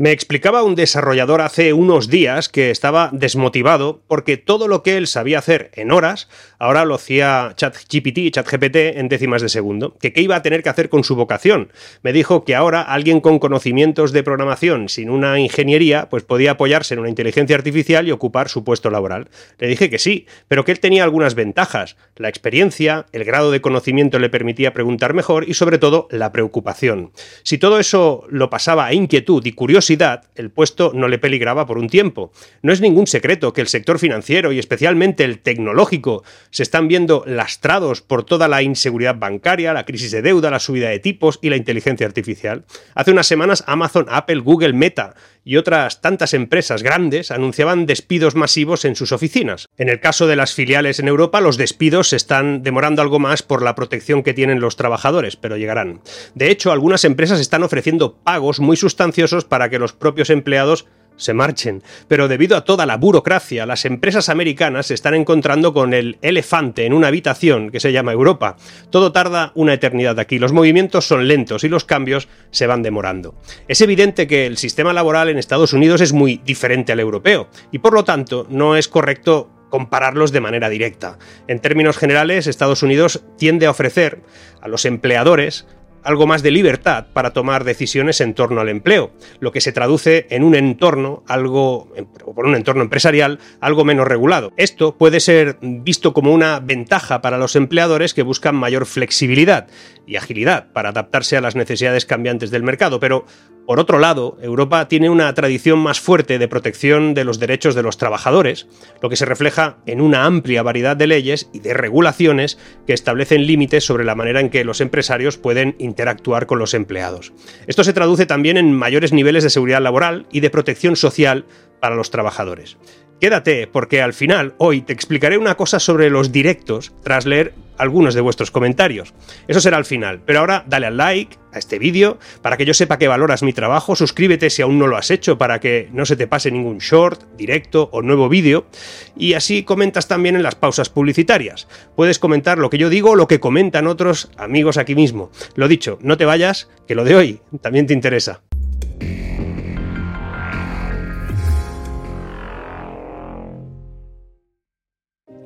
Me explicaba un desarrollador hace unos días que estaba desmotivado porque todo lo que él sabía hacer en horas, ahora lo hacía ChatGPT, ChatGPT en décimas de segundo. Que qué iba a tener que hacer con su vocación. Me dijo que ahora alguien con conocimientos de programación sin una ingeniería, pues podía apoyarse en una inteligencia artificial y ocupar su puesto laboral. Le dije que sí, pero que él tenía algunas ventajas. La experiencia, el grado de conocimiento le permitía preguntar mejor y sobre todo la preocupación. Si todo eso lo pasaba a inquietud y curiosidad, That. El puesto no le peligraba por un tiempo. No es ningún secreto que el sector financiero y especialmente el tecnológico se están viendo lastrados por toda la inseguridad bancaria, la crisis de deuda, la subida de tipos y la inteligencia artificial. Hace unas semanas Amazon, Apple, Google, Meta y otras tantas empresas grandes anunciaban despidos masivos en sus oficinas. En el caso de las filiales en Europa, los despidos se están demorando algo más por la protección que tienen los trabajadores, pero llegarán. De hecho, algunas empresas están ofreciendo pagos muy sustanciosos para que los propios empleados se marchen. Pero debido a toda la burocracia, las empresas americanas se están encontrando con el elefante en una habitación que se llama Europa. Todo tarda una eternidad aquí, los movimientos son lentos y los cambios se van demorando. Es evidente que el sistema laboral en Estados Unidos es muy diferente al europeo y por lo tanto no es correcto compararlos de manera directa. En términos generales, Estados Unidos tiende a ofrecer a los empleadores algo más de libertad para tomar decisiones en torno al empleo, lo que se traduce en un entorno algo o por un entorno empresarial algo menos regulado. Esto puede ser visto como una ventaja para los empleadores que buscan mayor flexibilidad y agilidad para adaptarse a las necesidades cambiantes del mercado, pero por otro lado, Europa tiene una tradición más fuerte de protección de los derechos de los trabajadores, lo que se refleja en una amplia variedad de leyes y de regulaciones que establecen límites sobre la manera en que los empresarios pueden interactuar con los empleados. Esto se traduce también en mayores niveles de seguridad laboral y de protección social para los trabajadores. Quédate, porque al final hoy te explicaré una cosa sobre los directos tras leer algunos de vuestros comentarios. Eso será al final, pero ahora dale al like a este vídeo para que yo sepa que valoras mi trabajo, suscríbete si aún no lo has hecho para que no se te pase ningún short, directo o nuevo vídeo y así comentas también en las pausas publicitarias. Puedes comentar lo que yo digo o lo que comentan otros amigos aquí mismo. Lo dicho, no te vayas, que lo de hoy también te interesa.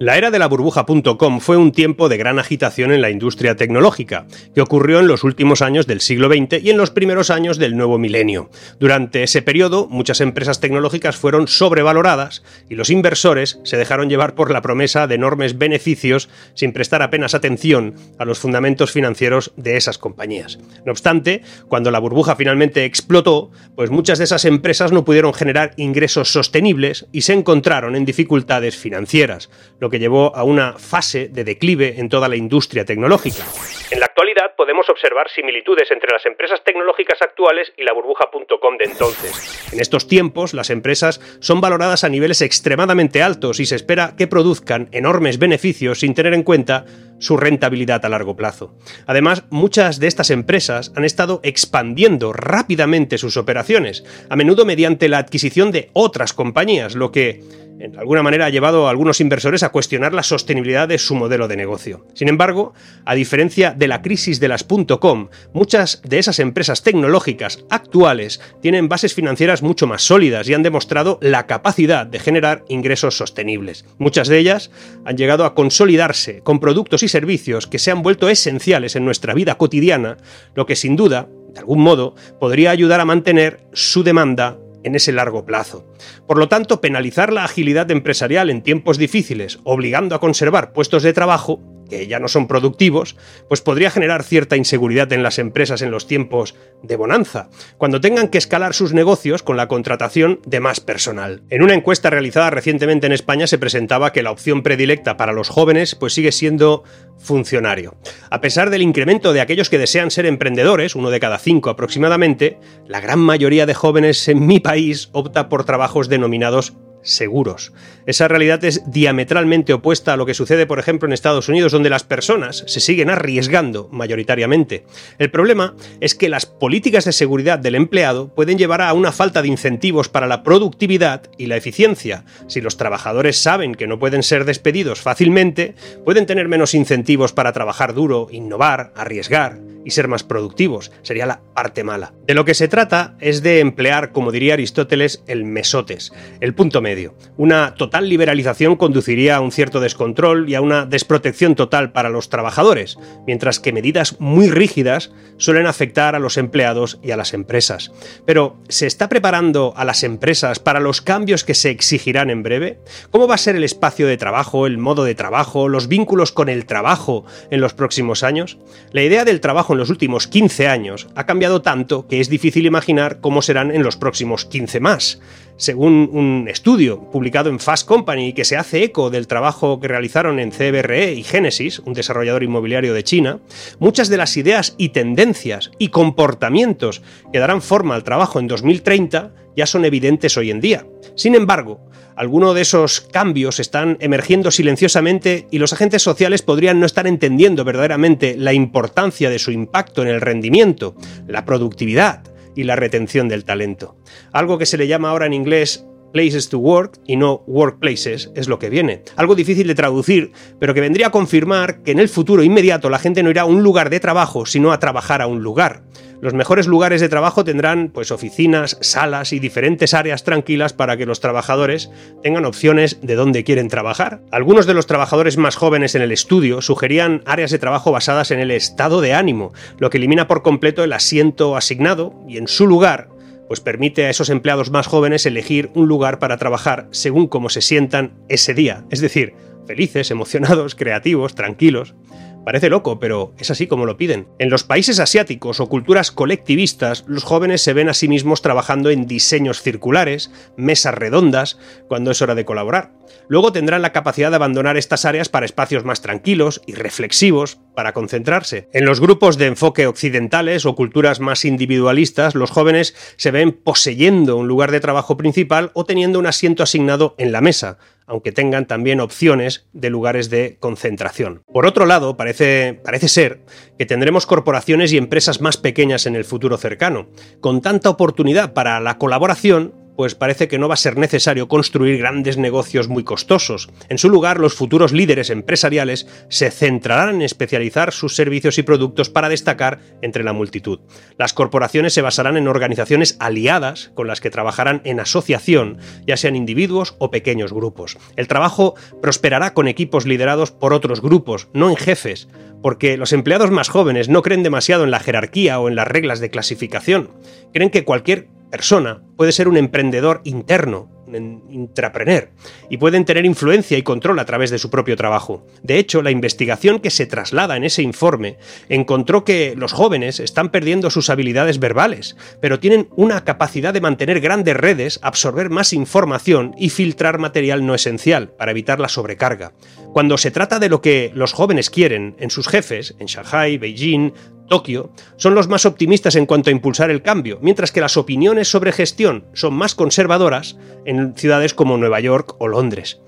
La era de la burbuja.com fue un tiempo de gran agitación en la industria tecnológica, que ocurrió en los últimos años del siglo XX y en los primeros años del nuevo milenio. Durante ese periodo, muchas empresas tecnológicas fueron sobrevaloradas y los inversores se dejaron llevar por la promesa de enormes beneficios sin prestar apenas atención a los fundamentos financieros de esas compañías. No obstante, cuando la burbuja finalmente explotó, pues muchas de esas empresas no pudieron generar ingresos sostenibles y se encontraron en dificultades financieras lo que llevó a una fase de declive en toda la industria tecnológica. En la actualidad podemos observar similitudes entre las empresas tecnológicas actuales y la burbuja.com de entonces. En estos tiempos, las empresas son valoradas a niveles extremadamente altos y se espera que produzcan enormes beneficios sin tener en cuenta su rentabilidad a largo plazo. Además, muchas de estas empresas han estado expandiendo rápidamente sus operaciones, a menudo mediante la adquisición de otras compañías, lo que de alguna manera ha llevado a algunos inversores a cuestionar la sostenibilidad de su modelo de negocio. Sin embargo, a diferencia de la crisis de las .com, muchas de esas empresas tecnológicas actuales tienen bases financieras mucho más sólidas y han demostrado la capacidad de generar ingresos sostenibles. Muchas de ellas han llegado a consolidarse con productos y servicios que se han vuelto esenciales en nuestra vida cotidiana, lo que sin duda, de algún modo, podría ayudar a mantener su demanda en ese largo plazo. Por lo tanto, penalizar la agilidad empresarial en tiempos difíciles, obligando a conservar puestos de trabajo, que ya no son productivos, pues podría generar cierta inseguridad en las empresas en los tiempos de bonanza, cuando tengan que escalar sus negocios con la contratación de más personal. En una encuesta realizada recientemente en España se presentaba que la opción predilecta para los jóvenes pues sigue siendo funcionario. A pesar del incremento de aquellos que desean ser emprendedores, uno de cada cinco aproximadamente, la gran mayoría de jóvenes en mi país opta por trabajos denominados seguros. Esa realidad es diametralmente opuesta a lo que sucede, por ejemplo, en Estados Unidos, donde las personas se siguen arriesgando mayoritariamente. El problema es que las políticas de seguridad del empleado pueden llevar a una falta de incentivos para la productividad y la eficiencia. Si los trabajadores saben que no pueden ser despedidos fácilmente, pueden tener menos incentivos para trabajar duro, innovar, arriesgar y ser más productivos. Sería la parte mala. De lo que se trata es de emplear, como diría Aristóteles, el mesotes, el punto medio. Una total liberalización conduciría a un cierto descontrol y a una desprotección total para los trabajadores, mientras que medidas muy rígidas suelen afectar a los empleados y a las empresas. Pero, ¿se está preparando a las empresas para los cambios que se exigirán en breve? ¿Cómo va a ser el espacio de trabajo, el modo de trabajo, los vínculos con el trabajo en los próximos años? La idea del trabajo en los últimos 15 años ha cambiado tanto que es difícil imaginar cómo serán en los próximos 15 más. Según un estudio publicado en Fast Company que se hace eco del trabajo que realizaron en CBRE y Genesis, un desarrollador inmobiliario de China, muchas de las ideas y tendencias y comportamientos que darán forma al trabajo en 2030 ya son evidentes hoy en día. Sin embargo, algunos de esos cambios están emergiendo silenciosamente y los agentes sociales podrían no estar entendiendo verdaderamente la importancia de su impacto en el rendimiento, la productividad y la retención del talento. Algo que se le llama ahora en inglés places to work y no workplaces es lo que viene. Algo difícil de traducir, pero que vendría a confirmar que en el futuro inmediato la gente no irá a un lugar de trabajo, sino a trabajar a un lugar. Los mejores lugares de trabajo tendrán pues oficinas, salas y diferentes áreas tranquilas para que los trabajadores tengan opciones de dónde quieren trabajar. Algunos de los trabajadores más jóvenes en el estudio sugerían áreas de trabajo basadas en el estado de ánimo, lo que elimina por completo el asiento asignado y en su lugar pues permite a esos empleados más jóvenes elegir un lugar para trabajar según cómo se sientan ese día, es decir, felices, emocionados, creativos, tranquilos. Parece loco, pero es así como lo piden. En los países asiáticos o culturas colectivistas, los jóvenes se ven a sí mismos trabajando en diseños circulares, mesas redondas, cuando es hora de colaborar. Luego tendrán la capacidad de abandonar estas áreas para espacios más tranquilos y reflexivos, para concentrarse. En los grupos de enfoque occidentales o culturas más individualistas, los jóvenes se ven poseyendo un lugar de trabajo principal o teniendo un asiento asignado en la mesa, aunque tengan también opciones de lugares de concentración. Por otro lado, parece, parece ser que tendremos corporaciones y empresas más pequeñas en el futuro cercano, con tanta oportunidad para la colaboración pues parece que no va a ser necesario construir grandes negocios muy costosos. En su lugar, los futuros líderes empresariales se centrarán en especializar sus servicios y productos para destacar entre la multitud. Las corporaciones se basarán en organizaciones aliadas con las que trabajarán en asociación, ya sean individuos o pequeños grupos. El trabajo prosperará con equipos liderados por otros grupos, no en jefes, porque los empleados más jóvenes no creen demasiado en la jerarquía o en las reglas de clasificación. Creen que cualquier persona puede ser un emprendedor interno, un y pueden tener influencia y control a través de su propio trabajo. De hecho, la investigación que se traslada en ese informe encontró que los jóvenes están perdiendo sus habilidades verbales, pero tienen una capacidad de mantener grandes redes, absorber más información y filtrar material no esencial para evitar la sobrecarga. Cuando se trata de lo que los jóvenes quieren en sus jefes, en Shanghai, Beijing, Tokio, son los más optimistas en cuanto a impulsar el cambio, mientras que las opiniones sobre gestión son más conservadoras en ciudades como Nueva York o Londres.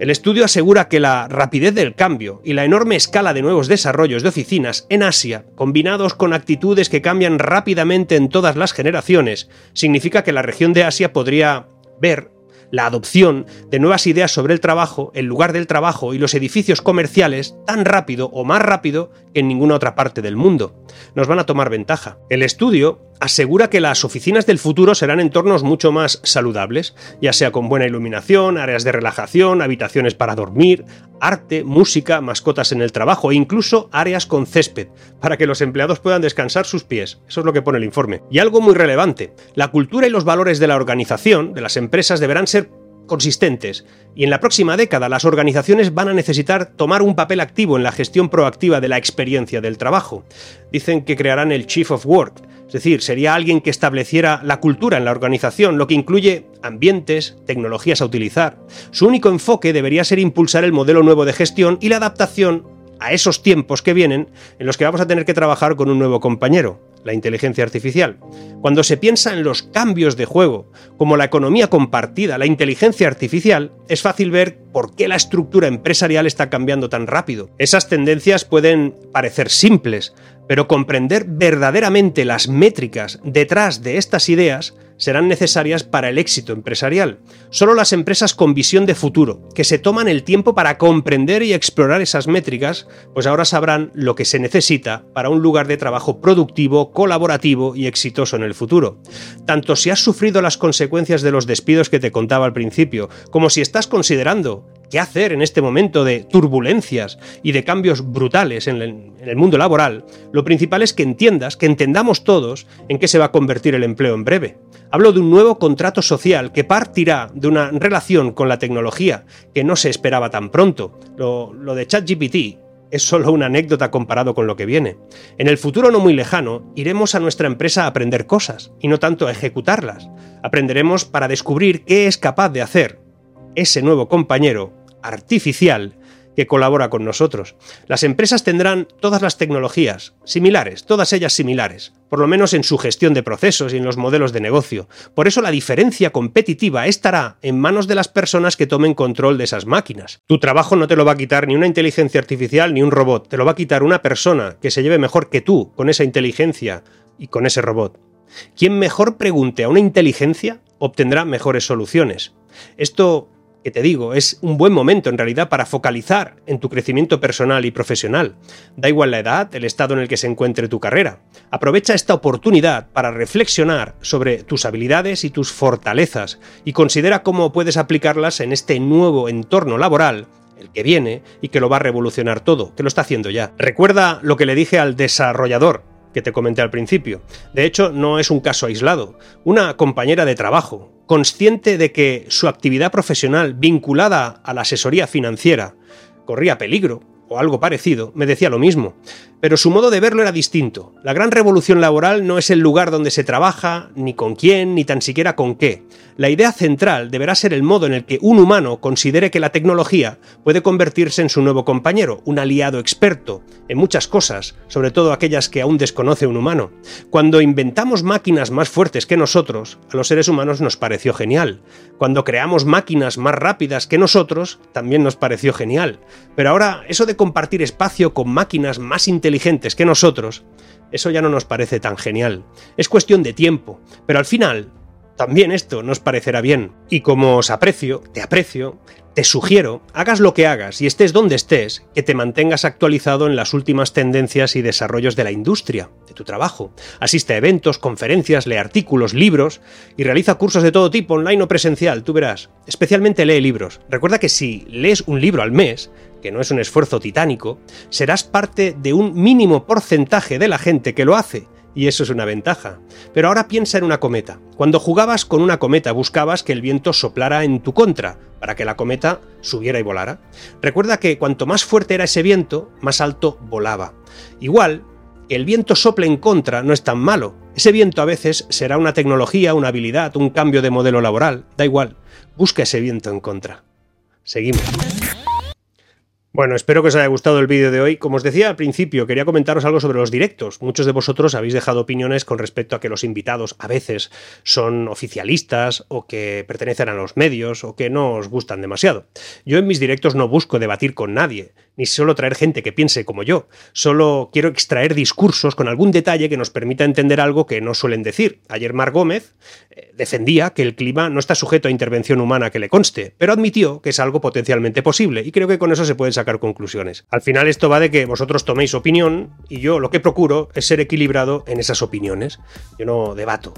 El estudio asegura que la rapidez del cambio y la enorme escala de nuevos desarrollos de oficinas en Asia, combinados con actitudes que cambian rápidamente en todas las generaciones, significa que la región de Asia podría ver la adopción de nuevas ideas sobre el trabajo, el lugar del trabajo y los edificios comerciales tan rápido o más rápido que en ninguna otra parte del mundo. Nos van a tomar ventaja. El estudio asegura que las oficinas del futuro serán entornos mucho más saludables, ya sea con buena iluminación, áreas de relajación, habitaciones para dormir, arte, música, mascotas en el trabajo e incluso áreas con césped, para que los empleados puedan descansar sus pies. Eso es lo que pone el informe. Y algo muy relevante, la cultura y los valores de la organización, de las empresas, deberán ser consistentes, y en la próxima década las organizaciones van a necesitar tomar un papel activo en la gestión proactiva de la experiencia del trabajo. Dicen que crearán el Chief of Work, es decir, sería alguien que estableciera la cultura en la organización, lo que incluye ambientes, tecnologías a utilizar. Su único enfoque debería ser impulsar el modelo nuevo de gestión y la adaptación a esos tiempos que vienen en los que vamos a tener que trabajar con un nuevo compañero. La inteligencia artificial. Cuando se piensa en los cambios de juego, como la economía compartida, la inteligencia artificial, es fácil ver por qué la estructura empresarial está cambiando tan rápido. Esas tendencias pueden parecer simples, pero comprender verdaderamente las métricas detrás de estas ideas serán necesarias para el éxito empresarial. Solo las empresas con visión de futuro, que se toman el tiempo para comprender y explorar esas métricas, pues ahora sabrán lo que se necesita para un lugar de trabajo productivo, colaborativo y exitoso en el futuro. Tanto si has sufrido las consecuencias de los despidos que te contaba al principio, como si estás considerando qué hacer en este momento de turbulencias y de cambios brutales en el, mundo laboral, lo principal es que entiendas, que entendamos todos en qué se va a convertir el empleo en breve. Hablo de un nuevo contrato social que partirá de una relación con la tecnología que no se esperaba tan pronto. Lo, de ChatGPT es solo una anécdota comparado con lo que viene. En el futuro no muy lejano, iremos a nuestra empresa a aprender cosas, y no tanto a ejecutarlas. Aprenderemos para descubrir qué es capaz de hacer ese nuevo compañero artificial que colabora con nosotros. Las empresas tendrán todas las tecnologías, similares, todas ellas similares, por lo menos en su gestión de procesos y en los modelos de negocio. Por eso la diferencia competitiva estará en manos de las personas que tomen control de esas máquinas. Tu trabajo no te lo va a quitar ni una inteligencia artificial ni un robot, te lo va a quitar una persona que se lleve mejor que tú con esa inteligencia y con ese robot. Quien mejor pregunte a una inteligencia obtendrá mejores soluciones. Esto que te digo, es un buen momento en realidad para focalizar en tu crecimiento personal y profesional. Da igual la edad, el estado en el que se encuentre tu carrera. Aprovecha esta oportunidad para reflexionar sobre tus habilidades y tus fortalezas y considera cómo puedes aplicarlas en este nuevo entorno laboral el que viene y que lo va a revolucionar todo, que lo está haciendo ya. Recuerda lo que le dije al desarrollador que te comenté al principio. De hecho, no es un caso aislado. Una compañera de trabajo, consciente de que su actividad profesional vinculada a la asesoría financiera corría peligro, o algo parecido, me decía lo mismo. Pero su modo de verlo era distinto. La gran revolución laboral no es el lugar donde se trabaja, ni con quién, ni tan siquiera con qué. La idea central deberá ser el modo en el que un humano considere que la tecnología puede convertirse en su nuevo compañero, un aliado experto en muchas cosas, sobre todo aquellas que aún desconoce un humano. Cuando inventamos máquinas más fuertes que nosotros, a los seres humanos nos pareció genial. Cuando creamos máquinas más rápidas que nosotros, también nos pareció genial. Pero ahora, eso de compartir espacio con máquinas más inteligentes, que nosotros, eso ya no nos parece tan genial. Es cuestión de tiempo, pero al final también esto nos parecerá bien. Y como os aprecio, te aprecio, te sugiero, hagas lo que hagas y estés donde estés, que te mantengas actualizado en las últimas tendencias y desarrollos de la industria, de tu trabajo. Asiste a eventos, conferencias, lee artículos, libros y realiza cursos de todo tipo, online o presencial, tú verás. Especialmente lee libros. Recuerda que si lees un libro al mes, que no es un esfuerzo titánico, serás parte de un mínimo porcentaje de la gente que lo hace, y eso es una ventaja. Pero ahora piensa en una cometa. Cuando jugabas con una cometa buscabas que el viento soplara en tu contra, para que la cometa subiera y volara. Recuerda que cuanto más fuerte era ese viento, más alto volaba. Igual, el viento sople en contra no es tan malo. Ese viento a veces será una tecnología, una habilidad, un cambio de modelo laboral, da igual. Busca ese viento en contra. Seguimos. Bueno, espero que os haya gustado el vídeo de hoy. Como os decía al principio, quería comentaros algo sobre los directos. Muchos de vosotros habéis dejado opiniones con respecto a que los invitados a veces son oficialistas o que pertenecen a los medios o que no os gustan demasiado. Yo en mis directos no busco debatir con nadie, ni solo traer gente que piense como yo. Solo quiero extraer discursos con algún detalle que nos permita entender algo que no suelen decir. Ayer Mar Gómez eh, defendía que el clima no está sujeto a intervención humana que le conste, pero admitió que es algo potencialmente posible y creo que con eso se puede sacar conclusiones. Al final esto va de que vosotros toméis opinión y yo lo que procuro es ser equilibrado en esas opiniones. Yo no debato.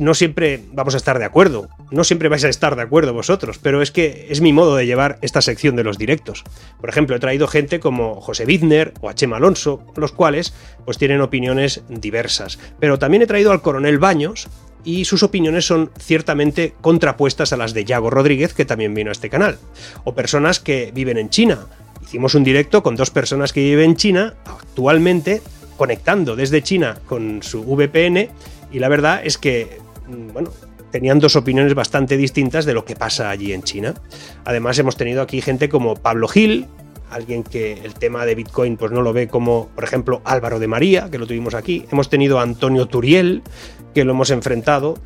No siempre vamos a estar de acuerdo, no siempre vais a estar de acuerdo vosotros, pero es que es mi modo de llevar esta sección de los directos. Por ejemplo, he traído gente como José Bidner o a Alonso, los cuales pues tienen opiniones diversas. Pero también he traído al coronel Baños, y sus opiniones son ciertamente contrapuestas a las de Yago Rodríguez, que también vino a este canal, o personas que viven en China, Hicimos un directo con dos personas que viven en China, actualmente conectando desde China con su VPN, y la verdad es que, mm, bueno, tenían dos opiniones bastante distintas de lo que pasa allí en China. Además, hemos tenido aquí gente como Pablo Gil, alguien que el tema de Bitcoin pues no lo ve como, por ejemplo, Álvaro de María, que lo tuvimos aquí. Hemos tenido a Antonio Turiel, que lo hemos enfrentado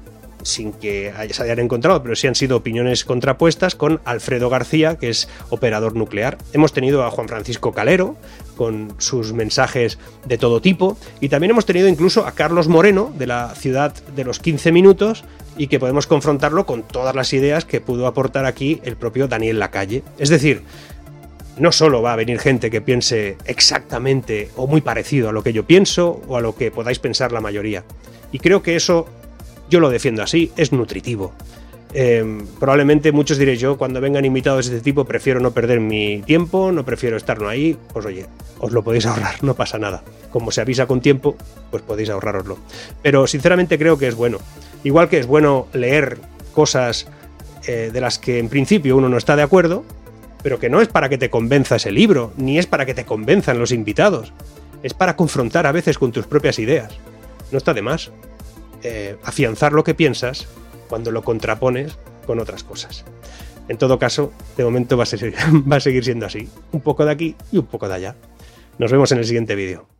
sin que se hayan encontrado, pero sí han sido opiniones contrapuestas con Alfredo García, que es operador nuclear. Hemos tenido a Juan Francisco Calero, con sus mensajes de todo tipo, y también hemos tenido incluso a Carlos Moreno, de la ciudad de los 15 minutos, y que podemos confrontarlo con todas las ideas que pudo aportar aquí el propio Daniel Lacalle. Es decir, no solo va a venir gente que piense exactamente o muy parecido a lo que yo pienso o a lo que podáis pensar la mayoría. Y creo que eso yo lo defiendo así, es nutritivo. Em, probablemente muchos diréis yo, cuando vengan invitados de este tipo, prefiero no perder mi tiempo, no prefiero estar no ahí. Pues oye, os lo podéis ahorrar, no pasa nada. Como se avisa con tiempo, pues podéis ahorraroslo. Pero sinceramente creo que es bueno. Igual que es bueno leer cosas eh, de las que en principio uno no está de acuerdo, pero que no es para que te convenza ese libro, ni es para que te convenzan los invitados. Es para confrontar a veces con tus propias ideas. No está de más. Eh, afianzar lo que piensas cuando lo contrapones con otras cosas. En todo caso, de momento va a, va a seguir siendo así. Un poco de aquí y un poco de allá. Nos vemos en el siguiente vídeo.